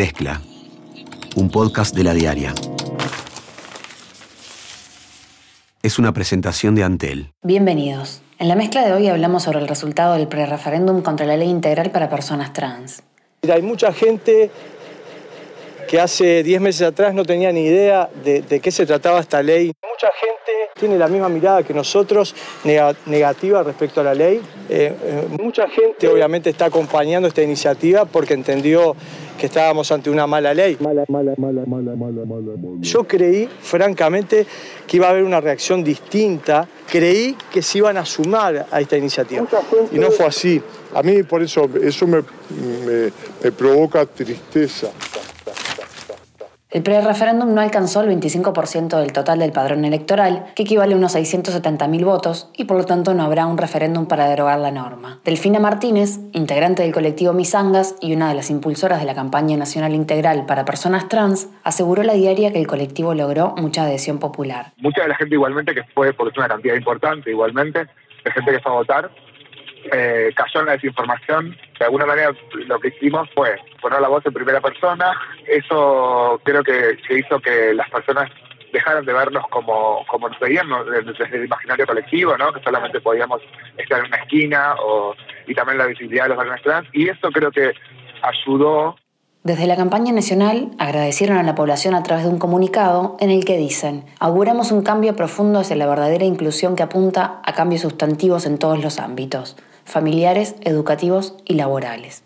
Mezcla, un podcast de la diaria. Es una presentación de Antel. Bienvenidos. En la mezcla de hoy hablamos sobre el resultado del prereferéndum contra la ley integral para personas trans. Hay mucha gente que hace 10 meses atrás no tenía ni idea de, qué se trataba esta ley. Mucha gente tiene la misma mirada que nosotros, negativa respecto a la ley. Eh, eh, mucha gente obviamente está acompañando esta iniciativa porque entendió que estábamos ante una mala ley. Yo creí, francamente, que iba a haber una reacción distinta. Creí que se iban a sumar a esta iniciativa. Y no fue así. A mí por eso eso me, me provoca tristeza. El prereferéndum no alcanzó el 25% del total del padrón electoral, que equivale a unos 670.000 votos, y por lo tanto no habrá un referéndum para derogar la norma. Delfina Martínez, integrante del colectivo Misangas y una de las impulsoras de la campaña nacional integral para personas trans, aseguró la diaria que el colectivo logró mucha adhesión popular. Mucha de la gente igualmente que fue, porque es una cantidad importante igualmente, de gente que fue a votar, eh, cayó en la desinformación. De alguna manera lo que hicimos fue poner la voz en primera persona. Eso creo que, hizo que las personas dejaran de vernos como, como nos veían desde el imaginario colectivo, ¿no? que solamente podíamos estar en una esquina o, y también la visibilidad de los varones trans. Y eso creo que ayudó desde la campaña nacional agradecieron a la población a través de un comunicado en el que dicen, auguramos un cambio profundo hacia la verdadera inclusión que apunta a cambios sustantivos en todos los ámbitos, familiares, educativos y laborales.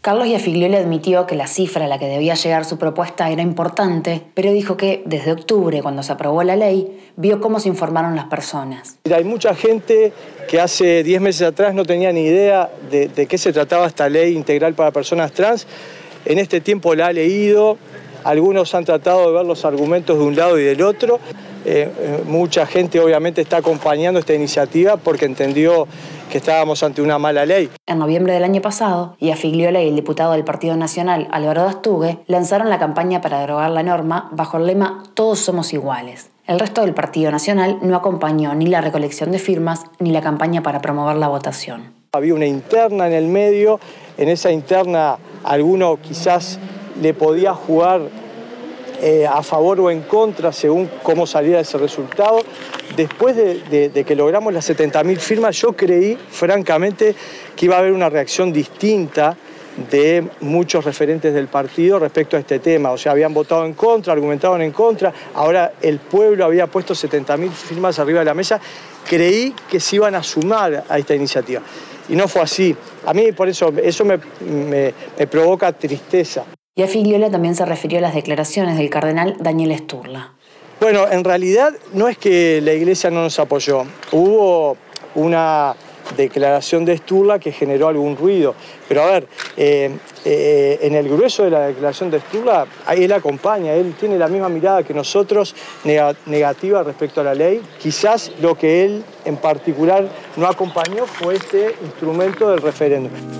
Carlos Iafiglioli admitió que la cifra a la que debía llegar su propuesta era importante, pero dijo que desde octubre, cuando se aprobó la ley, vio cómo se informaron las personas. Hay mucha gente que hace 10 meses atrás no tenía ni idea de, de qué se trataba esta ley integral para personas trans. En este tiempo la ha leído, algunos han tratado de ver los argumentos de un lado y del otro. Eh, eh, mucha gente obviamente está acompañando esta iniciativa porque entendió que estábamos ante una mala ley. En noviembre del año pasado, Iafigliola y el diputado del Partido Nacional, Álvaro Dastugue, lanzaron la campaña para derogar la norma bajo el lema Todos somos iguales. El resto del Partido Nacional no acompañó ni la recolección de firmas ni la campaña para promover la votación. Había una interna en el medio, en esa interna alguno quizás le podía jugar eh, a favor o en contra según cómo saliera ese resultado. Después de, que logramos las 70.000 firmas, yo creí, francamente, que iba a haber una reacción distinta de muchos referentes del partido respecto a este tema. O sea, habían votado en contra, argumentaban en contra, ahora el pueblo había puesto 70.000 firmas arriba de la mesa. Creí que se iban a sumar a esta iniciativa. Y no fue así. A mí por eso, eso me, me provoca tristeza. Y a Figliola también se refirió a las declaraciones del cardenal Daniel Sturla. Bueno, en realidad no es que la iglesia no nos apoyó. Hubo una declaración de Sturla que generó algún ruido. Pero a ver, eh, eh, en el grueso de la declaración de Sturla, él acompaña, él tiene la misma mirada que nosotros, negativa respecto a la ley. Quizás lo que él en particular no acompañó fue este instrumento del referéndum.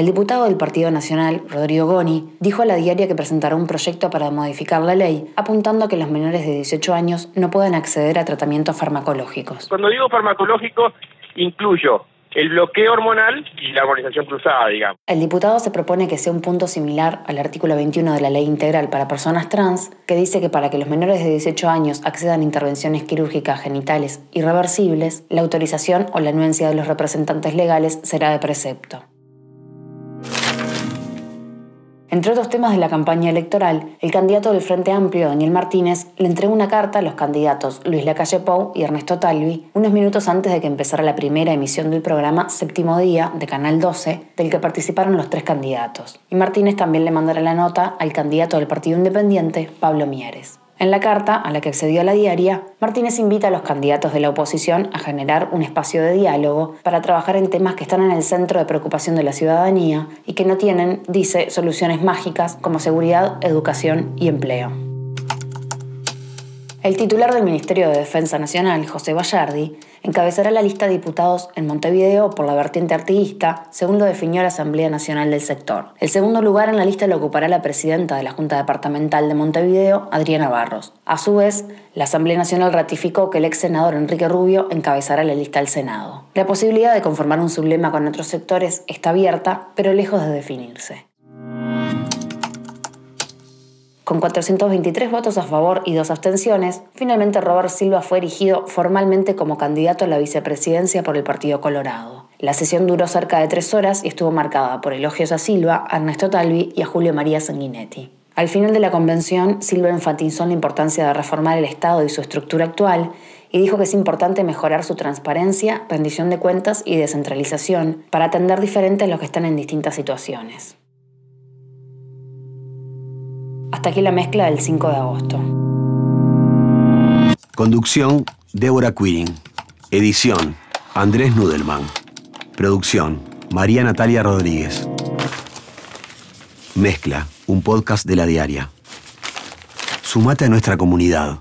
El diputado del Partido Nacional, Rodrigo Goni, dijo a la diaria que presentará un proyecto para modificar la ley, apuntando a que los menores de 18 años no pueden acceder a tratamientos farmacológicos. Cuando digo farmacológico, incluyo el bloqueo hormonal y la hormonización cruzada, digamos. El diputado se propone que sea un punto similar al artículo 21 de la Ley Integral para Personas Trans, que dice que para que los menores de 18 años accedan a intervenciones quirúrgicas genitales irreversibles, la autorización o la anuencia de los representantes legales será de precepto. Entre otros temas de la campaña electoral, el candidato del Frente Amplio, Daniel Martínez, le entregó una carta a los candidatos Luis Lacalle Pou y Ernesto Talvi unos minutos antes de que empezara la primera emisión del programa Séptimo Día de Canal 12, del que participaron los tres candidatos. Y Martínez también le mandará la nota al candidato del Partido Independiente, Pablo Mieres. En la carta, a la que accedió la diaria, Martínez invita a los candidatos de la oposición a generar un espacio de diálogo para trabajar en temas que están en el centro de preocupación de la ciudadanía y que no tienen, dice, soluciones mágicas como seguridad, educación y empleo. El titular del Ministerio de Defensa Nacional, José Bayardi, encabezará la lista de diputados en Montevideo por la vertiente artiguista, según lo definió la Asamblea Nacional del sector. El segundo lugar en la lista lo ocupará la presidenta de la Junta Departamental de Montevideo, Adriana Barros. A su vez, la Asamblea Nacional ratificó que el ex senador Enrique Rubio encabezará la lista del Senado. La posibilidad de conformar un sublema con otros sectores está abierta, pero lejos de definirse. Con 423 votos a favor y dos abstenciones, finalmente Robert Silva fue erigido formalmente como candidato a la vicepresidencia por el Partido Colorado. La sesión duró cerca de tres horas y estuvo marcada por elogios a Silva, a Ernesto Talvi y a Julio María Sanguinetti. Al final de la convención, Silva enfatizó la importancia de reformar el Estado y su estructura actual y dijo que es importante mejorar su transparencia, rendición de cuentas y descentralización para atender diferente a los que están en distintas situaciones. Hasta aquí la mezcla del 5 de agosto. Conducción, Débora Quirin. Edición, Andrés Nudelman. Producción, María Natalia Rodríguez. Mezcla, un podcast de la diaria. Sumate a nuestra comunidad.